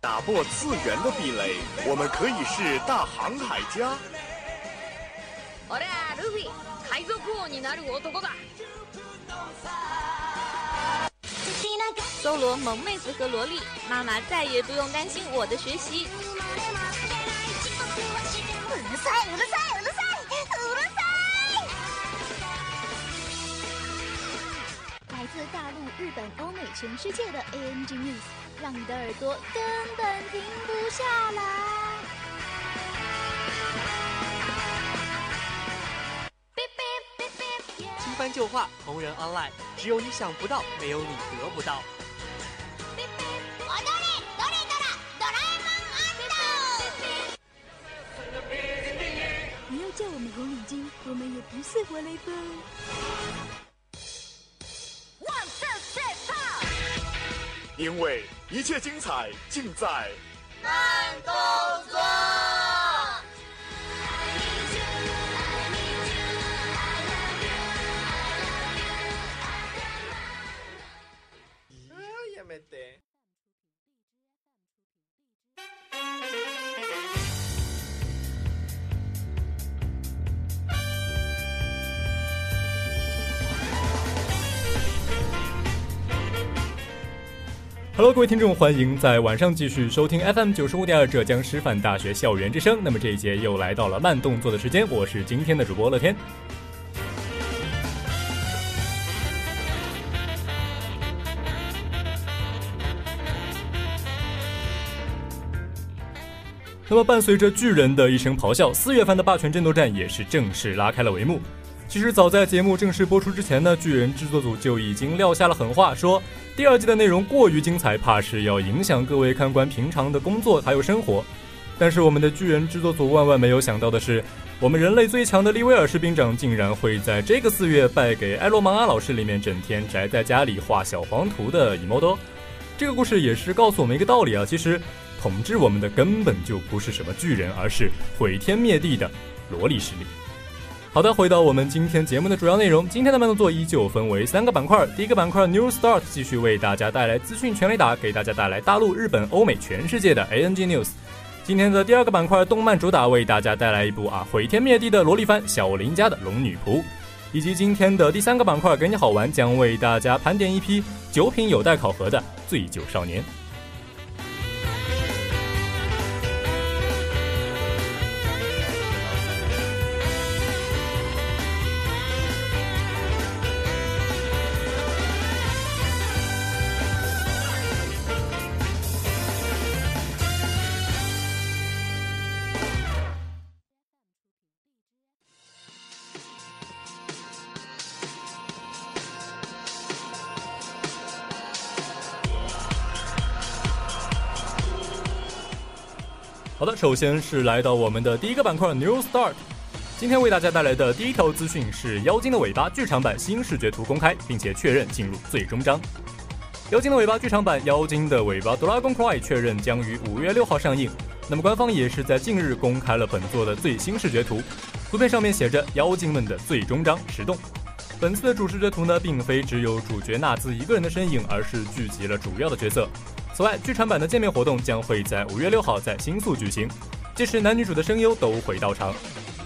打破次元的壁垒，我们可以是大航海家。俺はルフィ海賊王になる男だ搜罗萌妹子和萝莉，妈妈再也不用担心我的学习。うるさいうるさい 日本、欧美、全世界的 ANG News，让你的耳朵根本停不下来。新番旧话，同人 online，只有你想不到，没有你得不到。踊れどれどらドラえもん不要叫我们红领巾，我们也不是活雷锋。 因为一切精彩尽在慢动作。Hello，各位听众，欢迎在晚上继续收听 FM 九十五点二浙江师范大学校园之声。那么这一节又来到了慢动作的时间，我是今天的主播乐天。那么伴随着巨人的一声咆哮，四月份的霸权争夺战也是正式拉开了帷幕。其实早在节目正式播出之前呢，巨人制作组就已经撂下了狠话，说第二季的内容过于精彩，怕是要影响各位看官平常的工作还有生活。但是我们的巨人制作组万万没有想到的是，我们人类最强的利威尔士兵长竟然会在这个四月败给埃罗芒阿老师里面整天宅在家里画小黄图的伊莫多。这个故事也是告诉我们一个道理啊，其实统治我们的根本就不是什么巨人，而是毁天灭地的萝莉势力。好的，回到我们今天节目的主要内容。今天的慢动作依旧分为三个板块。第一个板块 New Start 继续为大家带来资讯全雷达，给大家带来大陆、日本、欧美、全世界的 ANG News。今天的第二个板块动漫主打为大家带来一部啊毁天灭地的萝莉番《小林家的龙女仆》，以及今天的第三个板块给你好玩，将为大家盘点一批九品有待考核的醉酒少年。首先是来到我们的第一个板块 New Start。今天为大家带来的第一条资讯是《妖精的尾巴》剧场版新视觉图公开，并且确认进入最终章。《妖精的尾巴》剧场版《妖精的尾巴 Dragon Cry》确认将于五月六号上映。那么官方也是在近日公开了本作的最新视觉图，图片上面写着“妖精们的最终章石洞”。本次的主视觉图呢，并非只有主角纳兹一个人的身影，而是聚集了主要的角色。此外，剧场版的见面活动将会在五月六号在新宿举行，届时男女主的声优都会到场。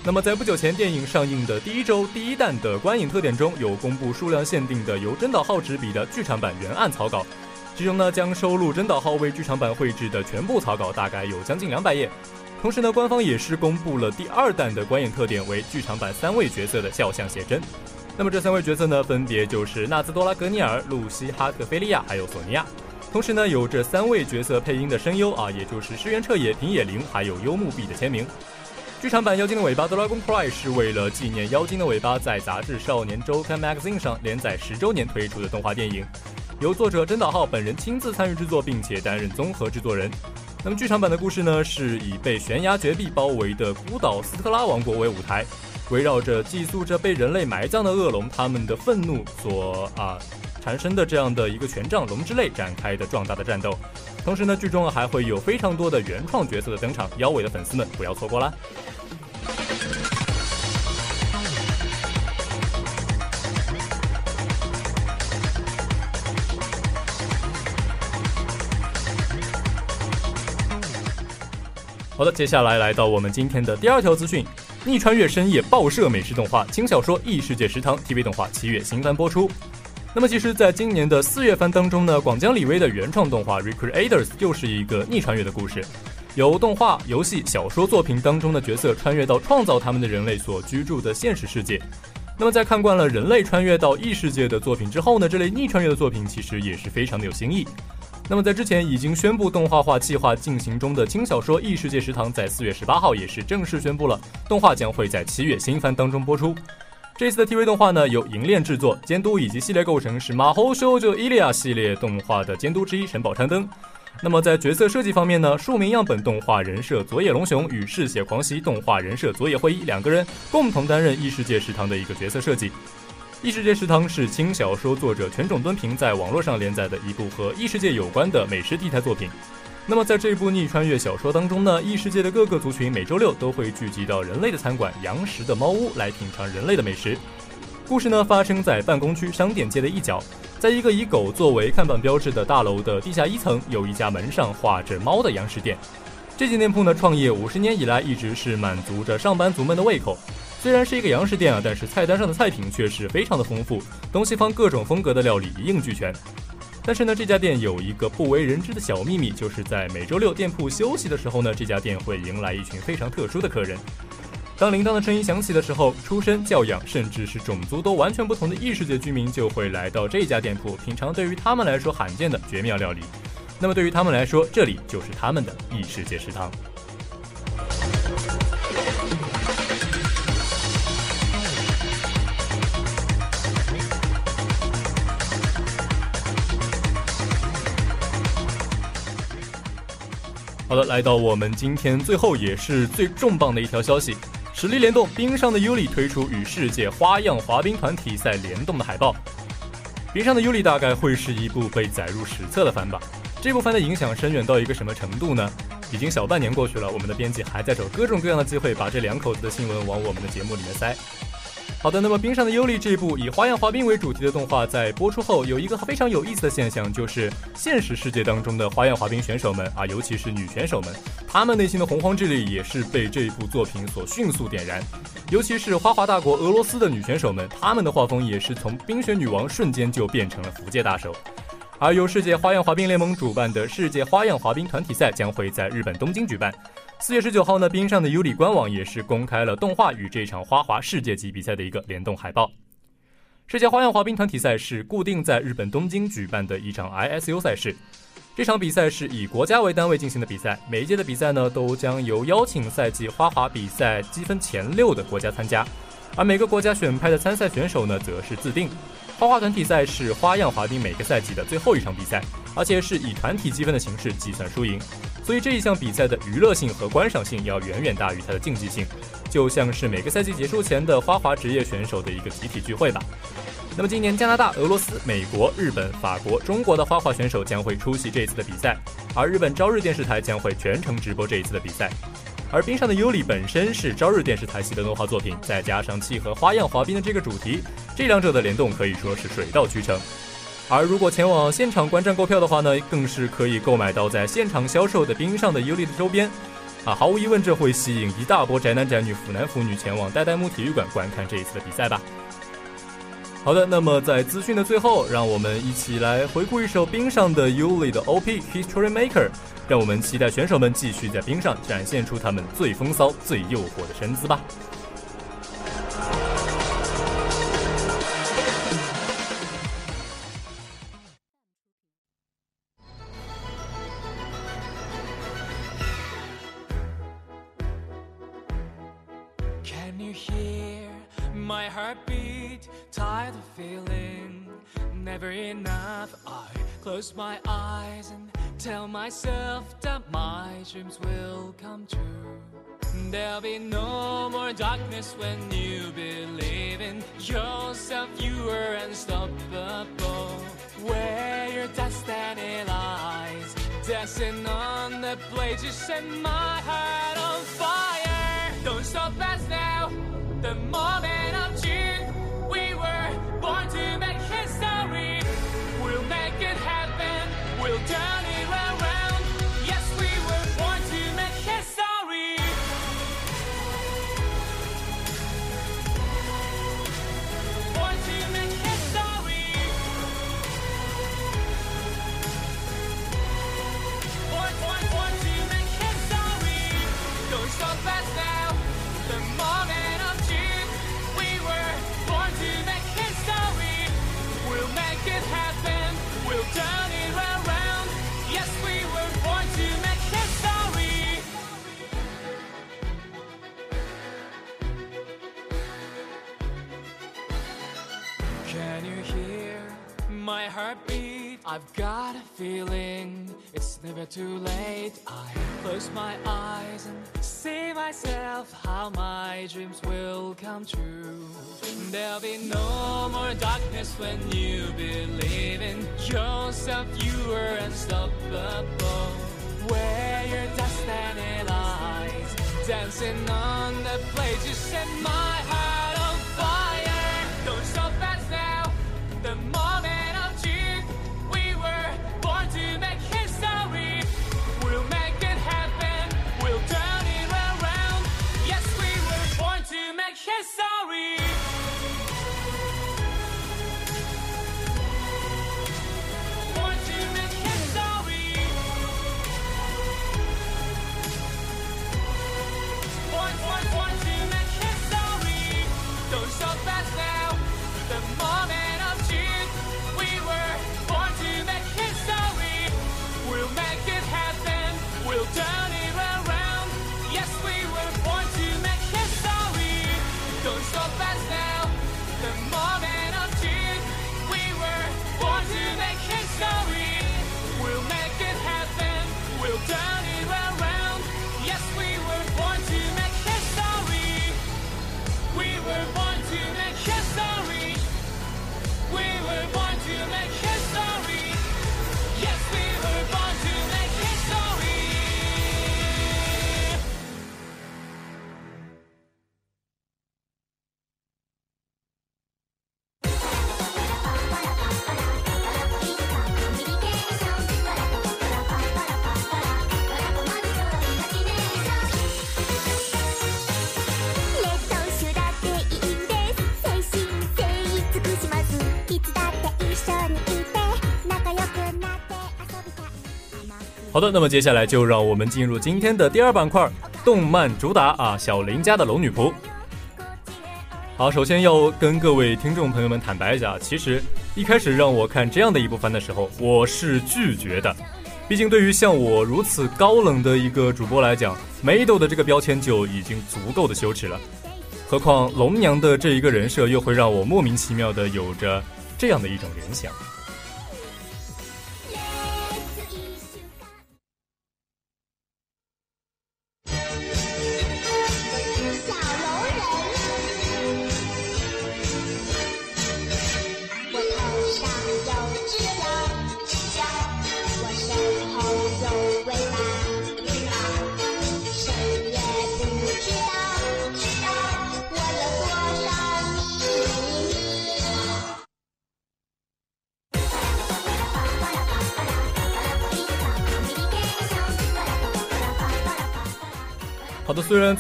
那么，在不久前电影上映的第一周第一弹的观影特点中，有公布数量限定的由真岛浩执笔的剧场版原案草稿，其中呢将收录真岛浩为剧场版绘制的全部草稿，大概有将近两百页。同时呢，官方也是公布了第二弹的观影特点为剧场版三位角色的肖像写真。那么这三位角色呢，分别就是纳兹多拉格尼尔、露西哈特菲利亚还有索尼亚。同时呢，有这三位角色配音的声优啊，也就是石原彻也、平野绫还有幽木碧的签名。剧场版《妖精的尾巴》Dragon Cry 是为了纪念《妖精的尾巴》在杂志《少年周刊 Magazine》上连载十周年推出的动画电影，由作者真岛浩本人亲自参与制作，并且担任综合制作人。那么剧场版的故事呢，是以被悬崖绝壁包围的孤岛斯特拉王国为舞台，围绕着寄宿着被人类埋葬的恶龙，他们的愤怒所啊产生的这样的一个权杖龙之泪展开的壮大的战斗。同时呢，剧中还会有非常多的原创角色的登场，妖尾的粉丝们不要错过啦。好的，接下来来到我们今天的第二条资讯。逆穿越深夜爆射美食动画轻小说《异世界食堂》TV 动画七月新番播出。那么，其实，在今年的四月番当中呢，广江李威的原创动画《Recreators》就是一个逆穿越的故事，由动画、游戏、小说作品当中的角色穿越到创造他们的人类所居住的现实世界。那么，在看惯了人类穿越到异世界的作品之后呢，这类逆穿越的作品其实也是非常的有新意。那么，在之前已经宣布动画化计划进行中的轻小说《异世界食堂》在四月十八号也是正式宣布了，动画将会在七月新番当中播出。这次的 TV 动画呢，由银链制作、监督以及系列构成是马猴修就伊利亚系列动画的监督之一神保昌灯。那么在角色设计方面呢，数名样本动画人设佐野龙雄与嗜血狂袭动画人设佐野惠一两个人共同担任异世界食堂的一个角色设计。异世界食堂是轻小说作者全种敦平在网络上连载的一部和异世界有关的美食题材作品。那么，在这部逆穿越小说当中呢，异世界的各个族群每周六都会聚集到人类的餐馆羊食的猫屋来品尝人类的美食。故事呢发生在办公区商店街的一角，在一个以狗作为看板标志的大楼的地下一层，有一家门上画着猫的羊食店。这间店铺呢创业五十年以来，一直是满足着上班族们的胃口。虽然是一个洋食店啊，但是菜单上的菜品却是非常的丰富，东西方各种风格的料理一应俱全。但是呢，这家店有一个不为人知的小秘密，就是在每周六店铺休息的时候呢，这家店会迎来一群非常特殊的客人。当铃铛的声音响起的时候，出身、教养，甚至是种族都完全不同的异世界居民就会来到这家店铺，品尝对于他们来说罕见的绝妙料理。那么对于他们来说，这里就是他们的异世界食堂。好的，来到我们今天最后也是最重磅的一条消息，实力联动冰上的尤里推出与世界花样滑冰团体赛联动的海报。冰上的尤里大概会是一部被载入史册的番吧？这部番的影响深远到一个什么程度呢？已经小半年过去了，我们的编辑还在找各种各样的机会把这两口子的新闻往我们的节目里面塞。好的，那么《冰上的尤里》这部以花样滑冰为主题的动画，在播出后有一个非常有意思的现象，就是现实世界当中的花样滑冰选手们啊，尤其是女选手们，她们内心的洪荒之力也是被这部作品所迅速点燃。尤其是花滑大国俄罗斯的女选手们，她们的画风也是从冰雪女王瞬间就变成了福界大手。而由世界花样滑冰联盟主办的世界花样滑冰团体赛将会在日本东京举办。四月十九号呢，冰上的尤里官网也是公开了动画与这场花滑世界级比赛的一个联动海报。世界花样滑冰团体赛是固定在日本东京举办的一场 ISU 赛事，这场比赛是以国家为单位进行的比赛，每一届的比赛呢都将由邀请赛季花滑比赛积分前六的国家参加，而每个国家选派的参赛选手呢则是自定。花滑团体赛是花样滑冰每个赛季的最后一场比赛，而且是以团体积分的形式计算输赢，所以这一项比赛的娱乐性和观赏性要远远大于它的竞技性，就像是每个赛季结束前的花滑职业选手的一个集体聚会吧。那么今年加拿大、俄罗斯、美国、日本、法国、中国的花滑选手将会出席这一次的比赛，而日本朝日电视台将会全程直播这一次的比赛。而冰上的尤里本身是朝日电视台系的动画作品，再加上契合花样滑冰的这个主题，这两者的联动可以说是水到渠成。而如果前往现场观战购票的话呢，更是可以购买到在现场销售的冰上的尤里的周边。啊，毫无疑问，这会吸引一大波宅男宅女、腐男腐女前往代代木体育馆观看这一次的比赛吧。好的，那么在资讯的最后，让我们一起来回顾一首冰上的尤里的 OP History Maker。让我们期待选手们继续在冰上展现出他们最风骚、最诱惑的身姿吧。Tell myself that my dreams will come true. There'll be no more darkness when you believe in yourself. You are unstoppable. Where your destiny lies, dancing on the blade, you set my heart on fire. Don't stop us now. The moment of truth, we were born to make history. We'll make it happen. We'll turn I've got a feeling it's never too late. I close my eyes and see myself how my dreams will come true. There'll be no more darkness when you believe in yourself. You are unstoppable. Where your destiny lies, dancing on the blade, you set my heart My. 那么接下来就让我们进入今天的第二板块——动漫主打啊，小林家的龙女仆。好，首先要跟各位听众朋友们坦白一下，其实一开始让我看这样的一部番的时候，我是拒绝的。毕竟对于像我如此高冷的一个主播来讲，梅豆的这个标签就已经足够的羞耻了。何况龙娘的这一个人设，又会让我莫名其妙的有着这样的一种联想。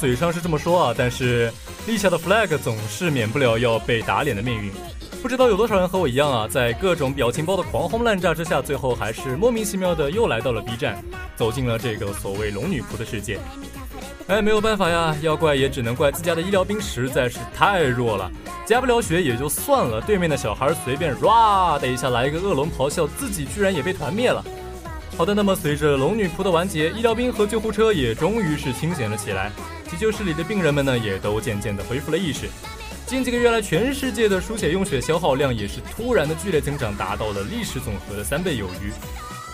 嘴上是这么说啊，但是立下的 flag 总是免不了要被打脸的命运。不知道有多少人和我一样啊，在各种表情包的狂轰滥炸之下，最后还是莫名其妙的又来到了 B 站，走进了这个所谓龙女仆的世界。哎，没有办法呀，要怪也只能怪自家的医疗兵实在是太弱了，加不了血也就算了，对面的小孩随便 ra 的一下来一个恶龙咆哮，自己居然也被团灭了。好的，那么随着龙女仆的完结，医疗兵和救护车也终于是清醒了起来，急救室里的病人们呢，也都渐渐的恢复了意识。近几个月来，全世界的输血用血消耗量也是突然的剧烈增长，达到了历史总和的三倍有余。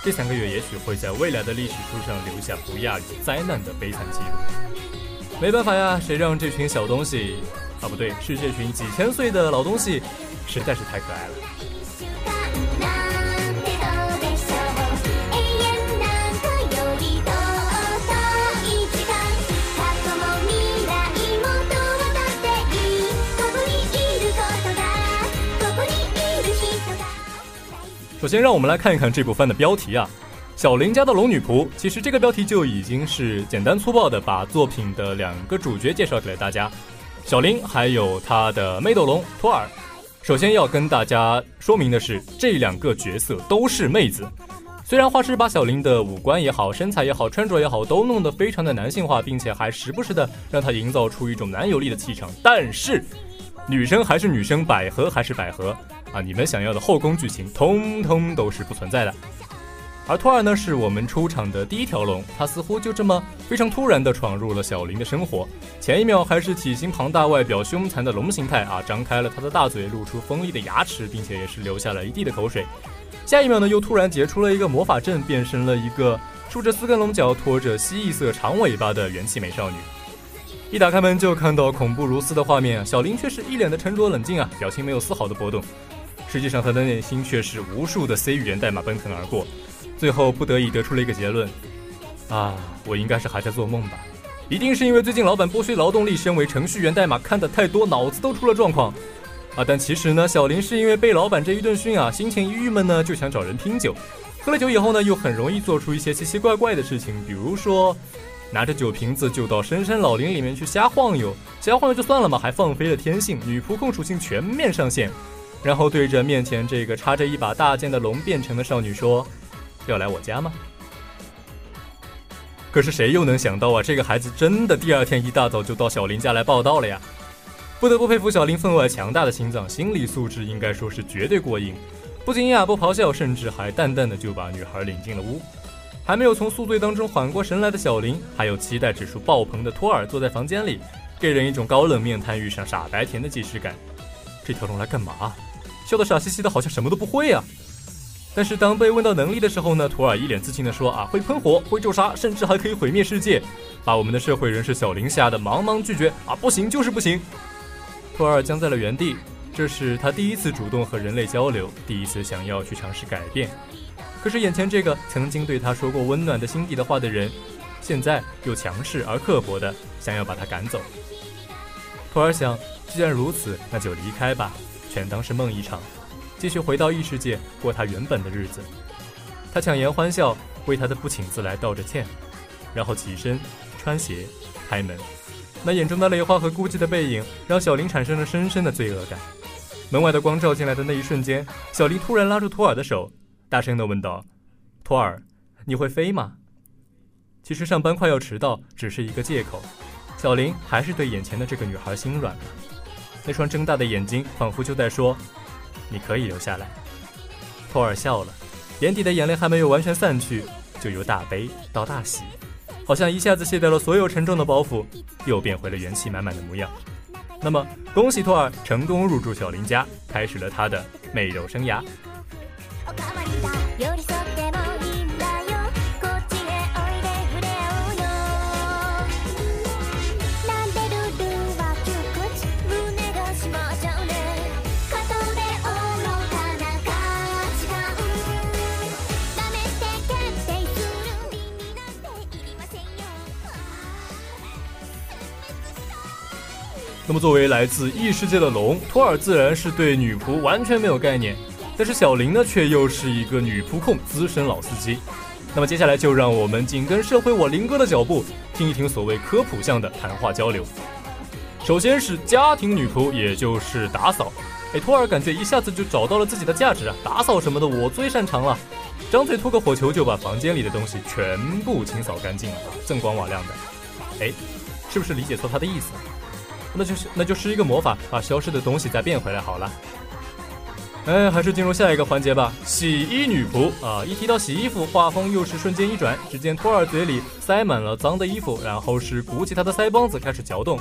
这三个月也许会在未来的历史书上留下不亚于灾难的悲惨记录。没办法呀，谁让这群小东西，啊不对，是这群几千岁的老东西，实在是太可爱了。首先，让我们来看一看这部番的标题啊，《小林家的龙女仆》。其实这个标题就已经是简单粗暴的把作品的两个主角介绍给了大家，小林还有他的妹斗龙托尔。首先要跟大家说明的是，这两个角色都是妹子。虽然画师把小林的五官也好、身材也好、穿着也好，都弄得非常的男性化，并且还时不时的让他营造出一种男友力的气场，但是女生还是女生，百合还是百合啊！你们想要的后宫剧情，通通都是不存在的。而托尔呢，是我们出场的第一条龙，他似乎就这么非常突然地闯入了小林的生活。前一秒还是体型庞大、外表凶残的龙形态啊，张开了他的大嘴，露出锋利的牙齿，并且也是流下了一地的口水。下一秒呢，又突然结出了一个魔法阵，变成了一个竖着四根龙角、拖着蜥蜴色长尾巴的元气美少女。一打开门就看到恐怖如斯的画面，小林却是一脸的沉着冷静啊，表情没有丝毫的波动。实际上，他的内心却是无数的 C 语言代码奔腾而过，最后不得已得出了一个结论：啊，我应该是还在做梦吧。一定是因为最近老板剥削劳动力，身为程序员代码看得太多，脑子都出了状况啊！但其实呢，小林是因为被老板这一顿训啊，心情一郁闷呢，就想找人拼酒。喝了酒以后呢，又很容易做出一些奇奇怪怪的事情，比如说拿着酒瓶子就到深山老林里面去瞎晃悠，瞎晃悠就算了嘛，还放飞了天性，女仆控属性全面上线，然后对着面前这个插着一把大剑的龙变成的少女说：“要来我家吗？”可是谁又能想到啊，这个孩子真的第二天一大早就到小林家来报道了呀！不得不佩服小林分外强大的心脏，心理素质应该说是绝对过硬。不惊讶，不咆哮，甚至还淡淡的就把女孩领进了屋。还没有从宿醉当中缓过神来的小林，还有期待指数爆棚的托尔坐在房间里，给人一种高冷面瘫遇上傻白甜的既视感。这条龙来干嘛？笑得傻兮兮的，好像什么都不会啊！但是当被问到能力的时候呢，图尔一脸自信地说：“啊，会喷火，会咒杀，甚至还可以毁灭世界。”把我们的社会人士小林吓得茫茫拒绝：“啊，不行，就是不行！”图尔僵在了原地。这是他第一次主动和人类交流，第一次想要去尝试改变。可是眼前这个曾经对他说过温暖的心底的话的人，现在又强势而刻薄的想要把他赶走。图尔想，既然如此，那就离开吧，全当是梦一场。继续回到异世界过他原本的日子，他强颜欢笑，为他的不请自来道着歉，然后起身穿鞋开门。那眼中的泪花和孤寂的背影，让小林产生了深深的罪恶感。门外的光照进来的那一瞬间，小林突然拉住托尔的手，大声地问道：“托尔，你会飞吗？”其实上班快要迟到只是一个借口，小林还是对眼前的这个女孩心软了。那双睁大的眼睛仿佛就在说。你可以留下来。托尔笑了，眼底的眼泪还没有完全散去，就由大悲到大喜，好像一下子卸掉了所有沉重的包袱，又变回了元气满满的模样。那么，恭喜托尔成功入住小林家，开始了他的美肉生涯。那么，作为来自异世界的龙，托尔自然是对女仆完全没有概念。但是小林呢，却又是一个女仆控资深老司机。那么接下来就让我们紧跟社会我林哥的脚步，听一听所谓科普向的谈话交流。首先是家庭女仆，也就是打扫。哎，托尔感觉一下子就找到了自己的价值啊！打扫什么的，我最擅长了。张嘴吐个火球，就把房间里的东西全部清扫干净了，锃光瓦亮的。哎，是不是理解错他的意思？那就是那就是一个魔法，把消失的东西再变回来好了。哎，还是进入下一个环节吧。洗衣女仆啊，一提到洗衣服，画风又是瞬间一转。只见托尔嘴里塞满了脏的衣服，然后是鼓起他的腮帮子开始嚼动。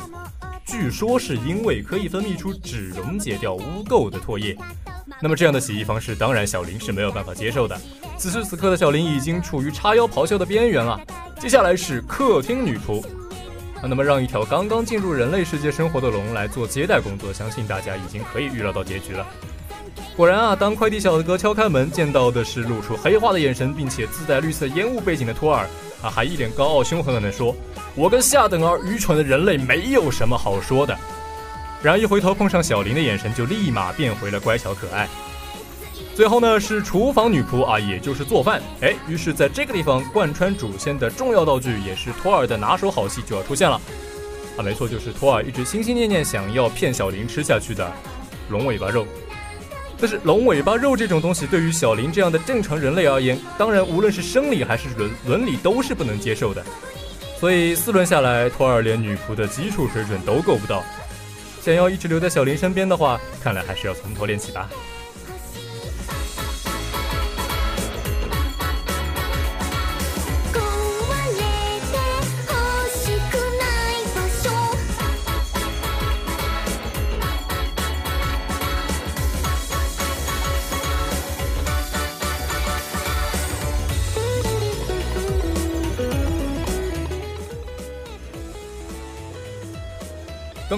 据说是因为可以分泌出只溶解掉污垢的唾液。那么这样的洗衣方式，当然小林是没有办法接受的。此时此刻的小林已经处于叉腰咆哮的边缘了。接下来是客厅女仆。那么，让一条刚刚进入人类世界生活的龙来做接待工作，相信大家已经可以预料到结局了。果然啊，当快递小哥敲开门，见到的是露出黑化的眼神，并且自带绿色烟雾背景的托尔啊，还一脸高傲凶狠狠地说：“我跟下等儿愚蠢的人类没有什么好说的。”然而一回头碰上小林的眼神，就立马变回了乖巧可爱。最后呢是厨房女仆啊，也就是做饭。哎，于是在这个地方贯穿主线的重要道具，也是托尔的拿手好戏就要出现了。啊，没错，就是托尔一直心心念念想要骗小林吃下去的龙尾巴肉。但是龙尾巴肉这种东西，对于小林这样的正常人类而言，当然无论是生理还是伦伦理都是不能接受的。所以四轮下来，托尔连女仆的基础水准都够不到。想要一直留在小林身边的话，看来还是要从头练起吧。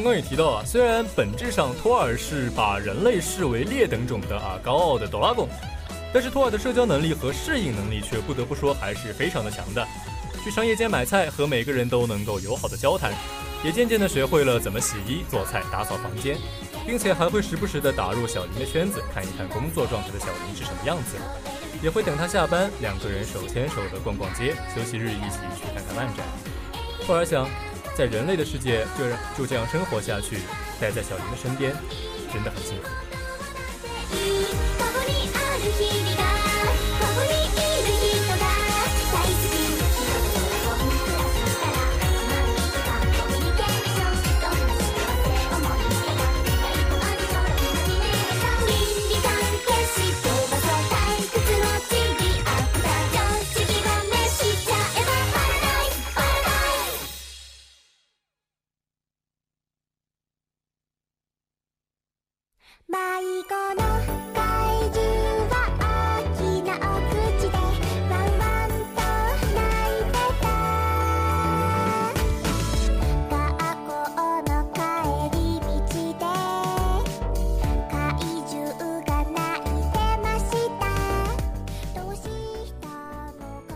刚刚也提到啊，虽然本质上托尔是把人类视为劣等种的啊高傲的哆啦贡，但是托尔的社交能力和适应能力却不得不说还是非常的强的。去商业街买菜，和每个人都能够友好的交谈，也渐渐的学会了怎么洗衣、做菜、打扫房间，并且还会时不时的打入小林的圈子，看一看工作状态的小林是什么样子，也会等他下班，两个人手牵手的逛逛街，休息日一起去看看漫展。托尔想，在人类的世界就就这样生活下去，待在小林的身边，真的很幸福。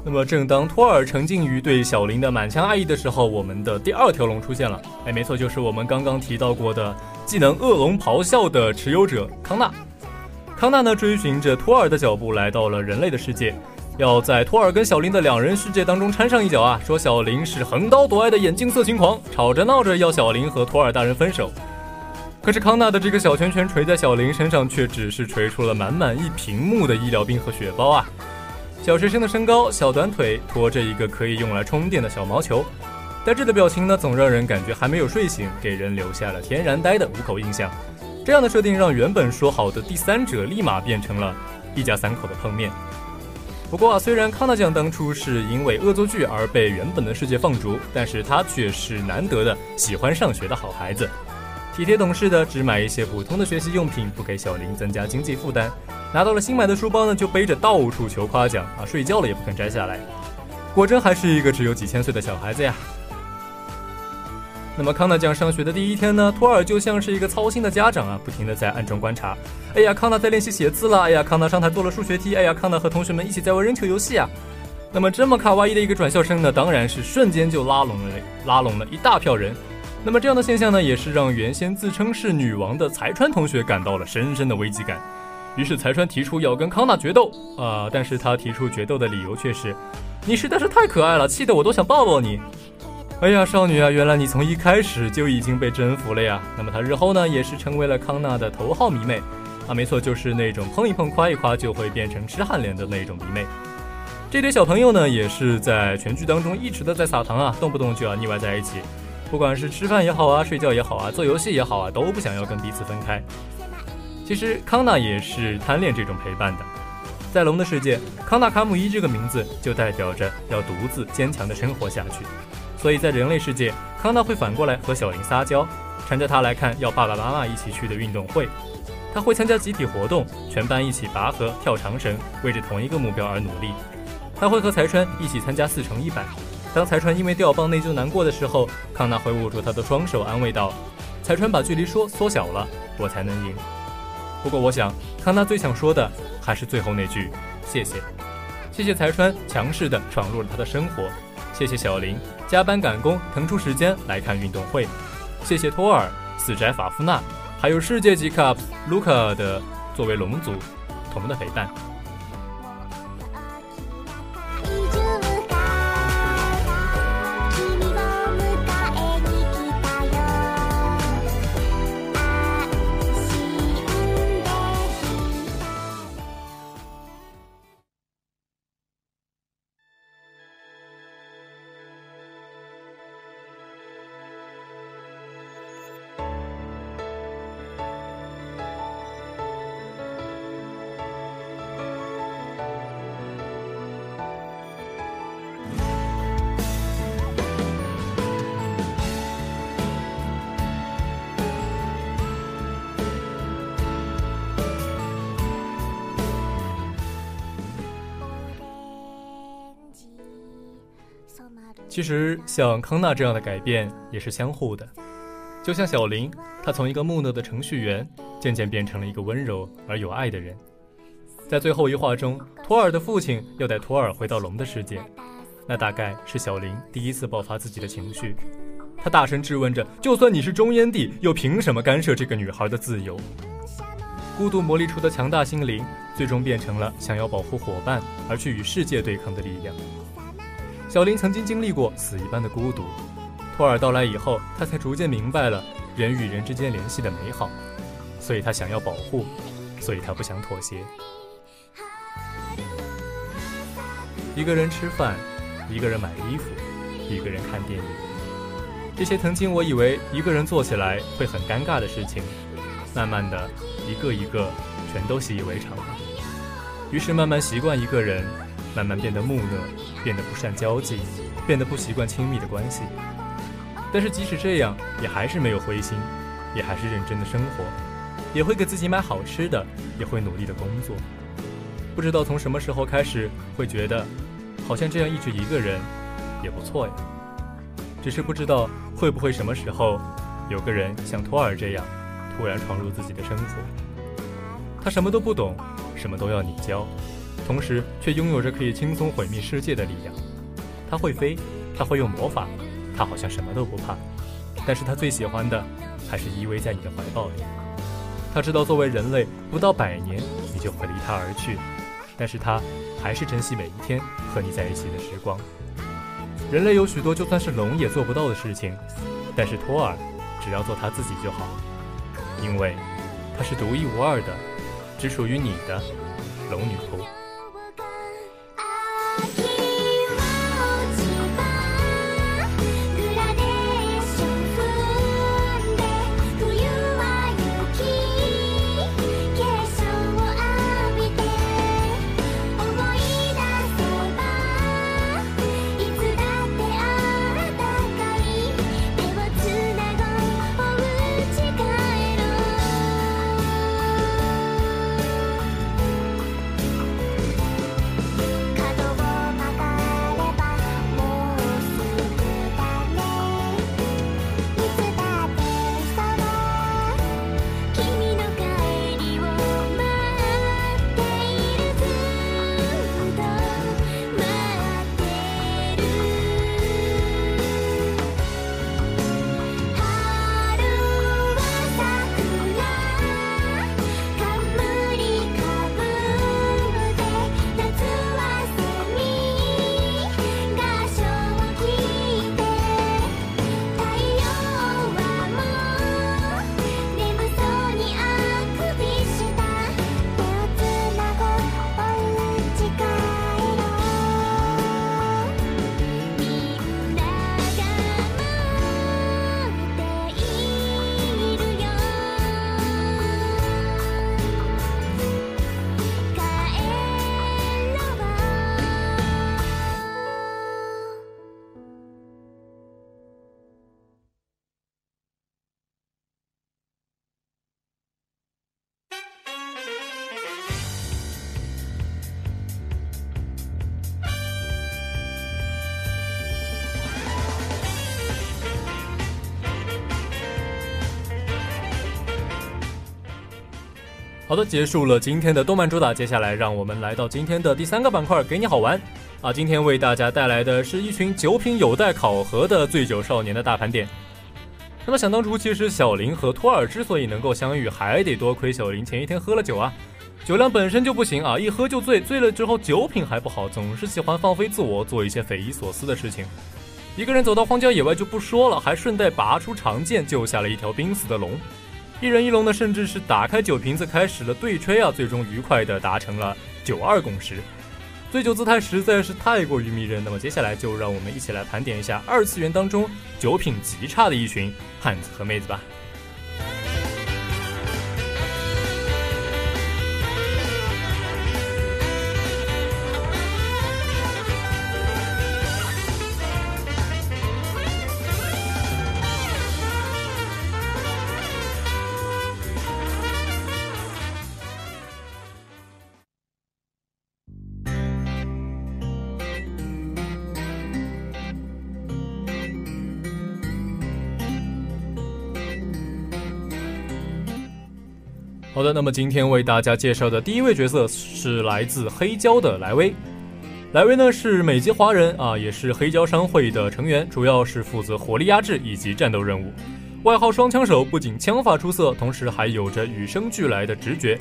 那么，正当托尔沉浸于对小林的满腔爱意的时候，我们的第二条龙出现了。哎，没错，就是我们刚刚提到过的技能恶龙咆哮的持有者康纳。康纳呢，追寻着托尔的脚步来到了人类的世界，要在托尔跟小林的两人世界当中掺上一脚啊！说小林是横刀夺爱的眼镜色情狂，吵着闹着要小林和托尔大人分手。可是康纳的这个小拳拳捶在小林身上，却只是捶出了满满一屏幕的医疗兵和血包啊！小学生的身高，小短腿，拖着一个可以用来充电的小毛球，呆滞的表情呢，总让人感觉还没有睡醒，给人留下了天然呆的五口印象。这样的设定让原本说好的第三者立马变成了一家三口的碰面。不过啊，虽然康纳酱当初是因为恶作剧而被原本的世界放逐，但是他却是难得的喜欢上学的好孩子，体贴懂事的，只买一些普通的学习用品，不给小林增加经济负担。拿到了新买的书包呢，就背着到处求夸奖啊，睡觉了也不肯摘下来。果真还是一个只有几千岁的小孩子呀。那么康纳酱上学的第一天呢，托尔就像是一个操心的家长啊，不停的在暗中观察。哎呀，康纳在练习写字了。哎呀，康纳上台做了数学题。哎呀，康纳和同学们一起在玩扔球游戏啊。那么这么卡哇伊的一个转校生呢，当然是瞬间就拉拢了拉拢了一大票人。那么这样的现象呢，也是让原先自称是女王的财川同学感到了深深的危机感。于是财川提出要跟康纳决斗啊、但是他提出决斗的理由却是，你实在是太可爱了，气得我都想抱抱你。哎呀，少女啊，原来你从一开始就已经被征服了呀！那么她日后呢，也是成为了康纳的头号迷妹啊，没错，就是那种碰一碰、夸一夸就会变成痴汉脸的那种迷妹。这对小朋友呢，也是在全剧当中一直的在撒糖啊，动不动就要腻歪在一起，不管是吃饭也好啊，睡觉也好啊，做游戏也好啊，都不想要跟彼此分开。其实康纳也是贪恋这种陪伴的，在龙的世界，康纳卡姆伊这个名字就代表着要独自坚强的生活下去。所以在人类世界，康纳会反过来和小林撒娇，缠着他来看要爸爸妈妈一起去的运动会。他会参加集体活动，全班一起拔河、跳长绳，为着同一个目标而努力。他会和财川一起参加四乘一百。当财川因为掉棒内疚难过的时候，康纳会握住他的双手，安慰道：“财川把距离说缩小了，我才能赢。”不过，我想康纳最想说的还是最后那句：“谢谢，谢谢财川强势地闯入了他的生活，谢谢小林加班赶工腾出时间来看运动会，谢谢托尔、死宅法夫纳，还有世界级 Cups 卢卡的作为龙族同的陪伴。”其实，像康纳这样的改变也是相互的。就像小林，他从一个木讷的程序员，渐渐变成了一个温柔而有爱的人。在最后一话中，托尔的父亲要带托尔回到龙的世界，那大概是小林第一次爆发自己的情绪。他大声质问着：“就算你是中烟帝，又凭什么干涉这个女孩的自由？”孤独磨砺出的强大心灵，最终变成了想要保护伙伴而去与世界对抗的力量。小林曾经经历过死一般的孤独。托尔到来以后，他才逐渐明白了人与人之间联系的美好，所以他想要保护，所以他不想妥协。一个人吃饭，一个人买衣服，一个人看电影，这些曾经我以为一个人做起来会很尴尬的事情，慢慢的，一个一个全都习以为常了。于是慢慢习惯一个人，慢慢变得木讷，变得不善交际，变得不习惯亲密的关系。但是即使这样，也还是没有灰心，也还是认真的生活，也会给自己买好吃的，也会努力的工作。不知道从什么时候开始，会觉得，好像这样一直一个人，也不错呀。只是不知道会不会什么时候，有个人像托尔这样，突然闯入自己的生活。他什么都不懂，什么都要你教，同时却拥有着可以轻松毁灭世界的力量。他会飞，他会用魔法。他好像什么都不怕，但是他最喜欢的还是依偎在你的怀抱里。他知道作为人类，不到百年你就会离他而去，但是他还是珍惜每一天和你在一起的时光。人类有许多就算是龙也做不到的事情，但是托尔只要做他自己就好，因为他是独一无二的，只属于你的龙女仆。好的，结束了今天的动漫主打，接下来让我们来到今天的第三个板块，给你好玩啊！今天为大家带来的是一群酒品有待考核的醉酒少年的大盘点。那么想当初，其实小林和托尔之所以能够相遇，还得多亏小林前一天喝了酒啊，酒量本身就不行啊，一喝就醉，醉了之后酒品还不好，总是喜欢放飞自我，做一些匪夷所思的事情。一个人走到荒郊野外就不说了，还顺带拔出长剑救下了一条濒死的龙。一人一龙呢，甚至是打开酒瓶子开始了对吹啊，最终愉快的达成了九二共识。醉酒姿态实在是太过于迷人。那么接下来就让我们一起来盘点一下二次元当中酒品极差的一群汉子和妹子吧。的，那么今天为大家介绍的第一位角色是来自黑胶的莱威。莱威呢是美籍华人啊，也是黑胶商会的成员，主要是负责火力压制以及战斗任务。外号双枪手，不仅枪法出色，同时还有着与生俱来的直觉。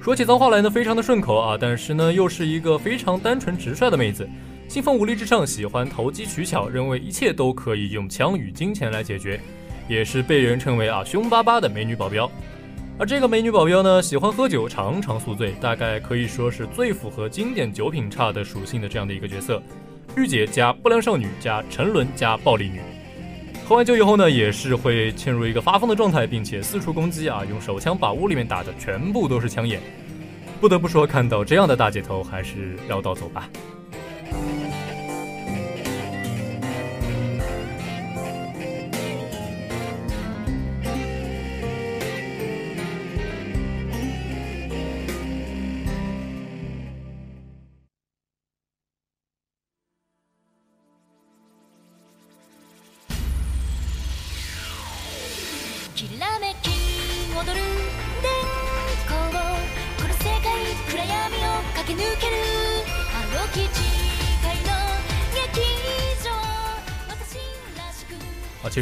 说起脏话来呢，非常的顺口啊，但是呢又是一个非常单纯直率的妹子。信奉武力至上，喜欢投机取巧，认为一切都可以用枪与金钱来解决，也是被人称为啊凶巴巴的美女保镖。而这个美女保镖呢，喜欢喝酒，常常宿醉，大概可以说是最符合经典酒品差的属性的这样的一个角色。御姐加不良少女加沉沦加暴力女。喝完酒以后呢，也是会陷入一个发疯的状态，并且四处攻击啊，用手枪把屋里面打的全部都是枪眼。不得不说，看到这样的大姐头，还是绕道走吧。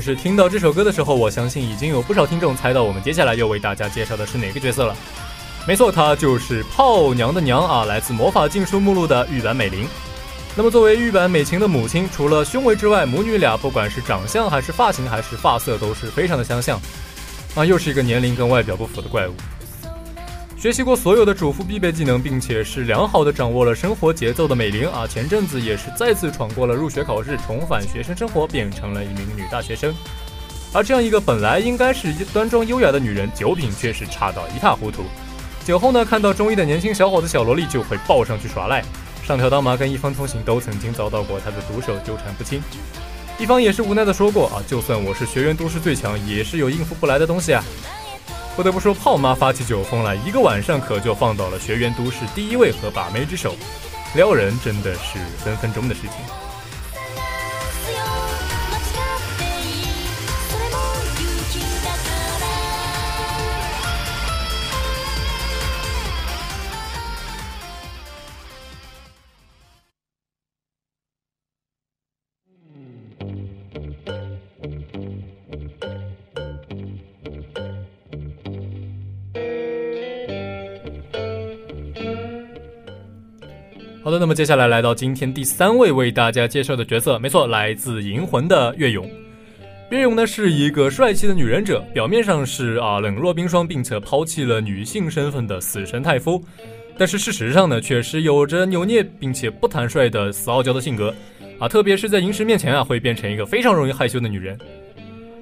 是，听到这首歌的时候，我相信已经有不少听众猜到我们接下来要为大家介绍的是哪个角色了。没错，她就是泡娘的娘啊，来自《魔法禁书目录》的玉坂美玲。那么，作为玉坂美琴的母亲，除了胸围之外，母女俩不管是长相还是发型还是发色，都是非常的相像。啊，又是一个年龄跟外表不符的怪物。学习过所有的主妇必备技能，并且是良好的掌握了生活节奏的美玲啊，前阵子也是再次闯过了入学考试，重返学生生活，变成了一名女大学生。而这样一个本来应该是端庄优雅的女人，酒品却是差到一塌糊涂。酒后呢，看到中意的年轻小伙子小萝莉，就会抱上去耍赖。上条当麻跟一方通行都曾经遭到过他的毒手纠缠不清。一方也是无奈的说过啊，就算我是学员都市最强，也是有应付不来的东西啊。不得不说，炮妈发起酒疯来，一个晚上可就放倒了学员都市第一位和把妹之手，撩人真的是分分钟的事情。那么接下来来到今天第三位为大家介绍的角色，没错，来自《银魂》的月勇。月勇呢是一个帅气的女忍者，表面上是啊冷若冰霜，并且抛弃了女性身份的死神太夫，但是事实上呢，却是有着扭捏并且不坦率的死傲娇的性格啊，特别是在银石面前啊，会变成一个非常容易害羞的女人。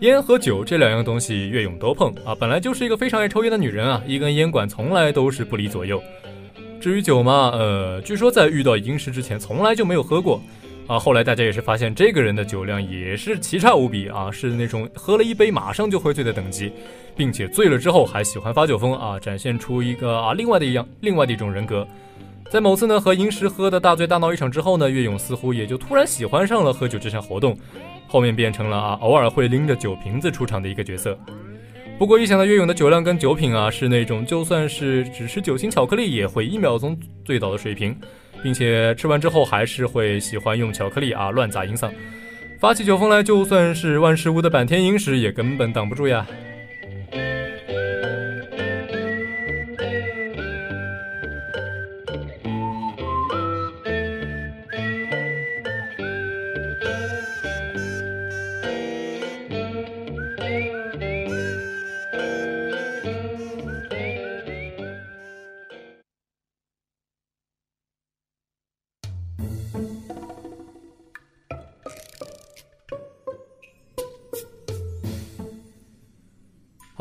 烟和酒这两样东西，月勇都碰啊，本来就是一个非常爱抽烟的女人啊，一根烟管从来都是不离左右。至于酒嘛，呃，据说在遇到银石之前从来就没有喝过，啊，后来大家也是发现这个人的酒量也是奇差无比啊，是那种喝了一杯马上就会醉的等级，并且醉了之后还喜欢发酒疯啊，展现出一个啊另外的一样另外的一种人格。在某次呢和银石喝的大醉大闹一场之后呢，岳勇似乎也就突然喜欢上了喝酒这项活动，后面变成了啊偶尔会拎着酒瓶子出场的一个角色。不过一想到月勇的酒量跟酒品啊，是那种就算是只吃酒心巧克力也会一秒钟醉倒的水平，并且吃完之后还是会喜欢用巧克力啊乱砸银嗓，发起酒疯来，就算是万事屋的坂田银时也根本挡不住呀。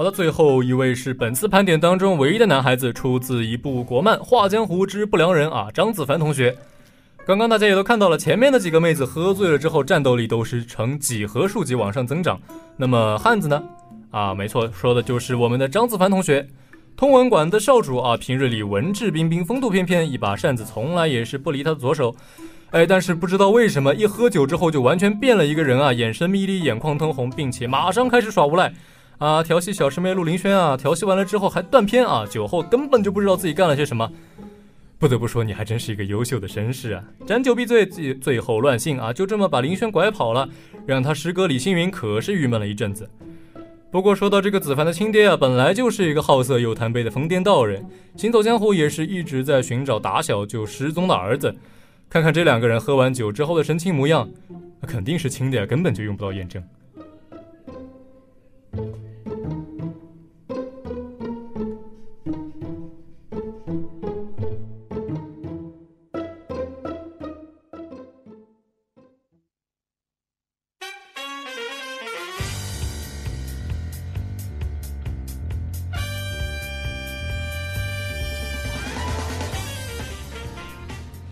好的，最后一位是本次盘点当中唯一的男孩子，出自一部国漫《画江湖之不良人》啊，张子凡同学。刚刚大家也都看到了，前面的几个妹子喝醉了之后，战斗力都是呈几何数级往上增长。那么汉子呢？啊，没错，说的就是我们的张子凡同学，通文馆的少主啊，平日里文质彬彬，风度翩翩，一把扇子从来也是不离他的左手。哎，但是不知道为什么，一喝酒之后就完全变了一个人啊，眼神迷离，眼眶通红，并且马上开始耍无赖。啊，调戏小师妹陆林轩啊，调戏完了之后还断片啊，酒后根本就不知道自己干了些什么。不得不说，你还真是一个优秀的绅士啊！斩酒必醉，最最后乱性啊，就这么把林轩拐跑了，让他师哥李星云可是郁闷了一阵子。不过说到这个子凡的亲爹啊，本来就是一个好色又贪杯的疯癫道人，行走江湖也是一直在寻找打小就失踪的儿子。看看这两个人喝完酒之后的神情模样，肯定是亲的呀，根本就用不到验证。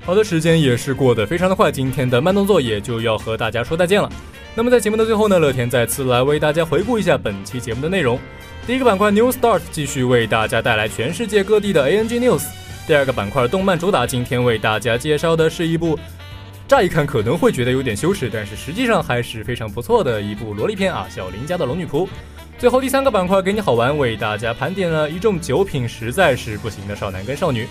好的，时间也是过得非常的快，今天的慢动作也就要和大家说再见了。那么在节目的最后呢，乐天再次来为大家回顾一下本期节目的内容。第一个板块 New Start 继续为大家带来全世界各地的 ANG News。第二个板块动漫主打，今天为大家介绍的是一部，乍一看可能会觉得有点羞耻，但是实际上还是非常不错的一部萝莉片啊，小林家的龙女仆。最后第三个板块给你好玩，为大家盘点了一众九品实在是不行的少男跟少女。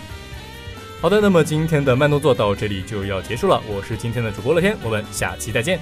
好的，那么今天的慢动作到这里就要结束了。我是今天的主播乐天，我们下期再见。